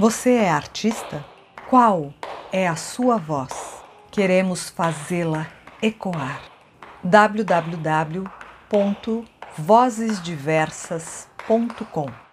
Você é artista? Qual é a sua voz? Queremos fazê-la ecoar. www.vozesdiversas.com